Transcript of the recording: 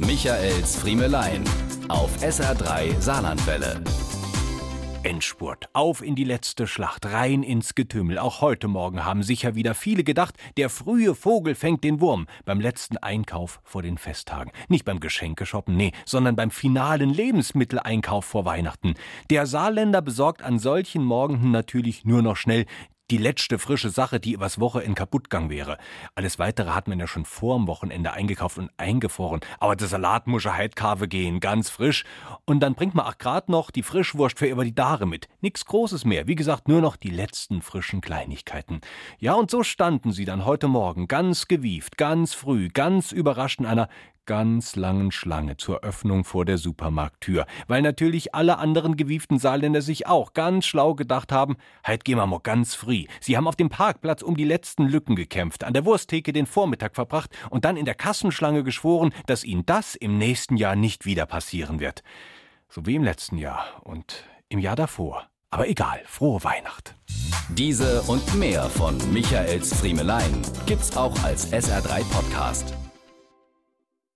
Michaels Friemelein auf SR3 Saarlandwelle. Endspurt. Auf in die letzte Schlacht, rein ins Getümmel. Auch heute Morgen haben sicher wieder viele gedacht, der frühe Vogel fängt den Wurm beim letzten Einkauf vor den Festtagen. Nicht beim Geschenkeshoppen, nee, sondern beim finalen Lebensmitteleinkauf vor Weihnachten. Der Saarländer besorgt an solchen Morgen natürlich nur noch schnell die letzte frische Sache, die übers Wochenende kaputtgang wäre. Alles weitere hat man ja schon vorm Wochenende eingekauft und eingefroren. Aber der Salat muss ja heute gehen, ganz frisch. Und dann bringt man auch grad noch die Frischwurst für über die Dare mit. Nix Großes mehr. Wie gesagt, nur noch die letzten frischen Kleinigkeiten. Ja, und so standen sie dann heute Morgen ganz gewieft, ganz früh, ganz überrascht in einer ganz langen Schlange zur Öffnung vor der Supermarkttür, weil natürlich alle anderen gewieften Saarländer sich auch ganz schlau gedacht haben, halt gehen wir mal ganz früh. Sie haben auf dem Parkplatz um die letzten Lücken gekämpft, an der Wursttheke den Vormittag verbracht und dann in der Kassenschlange geschworen, dass ihnen das im nächsten Jahr nicht wieder passieren wird. So wie im letzten Jahr und im Jahr davor. Aber egal, frohe Weihnacht. Diese und mehr von Michaels Friemelein gibt's auch als SR3 Podcast.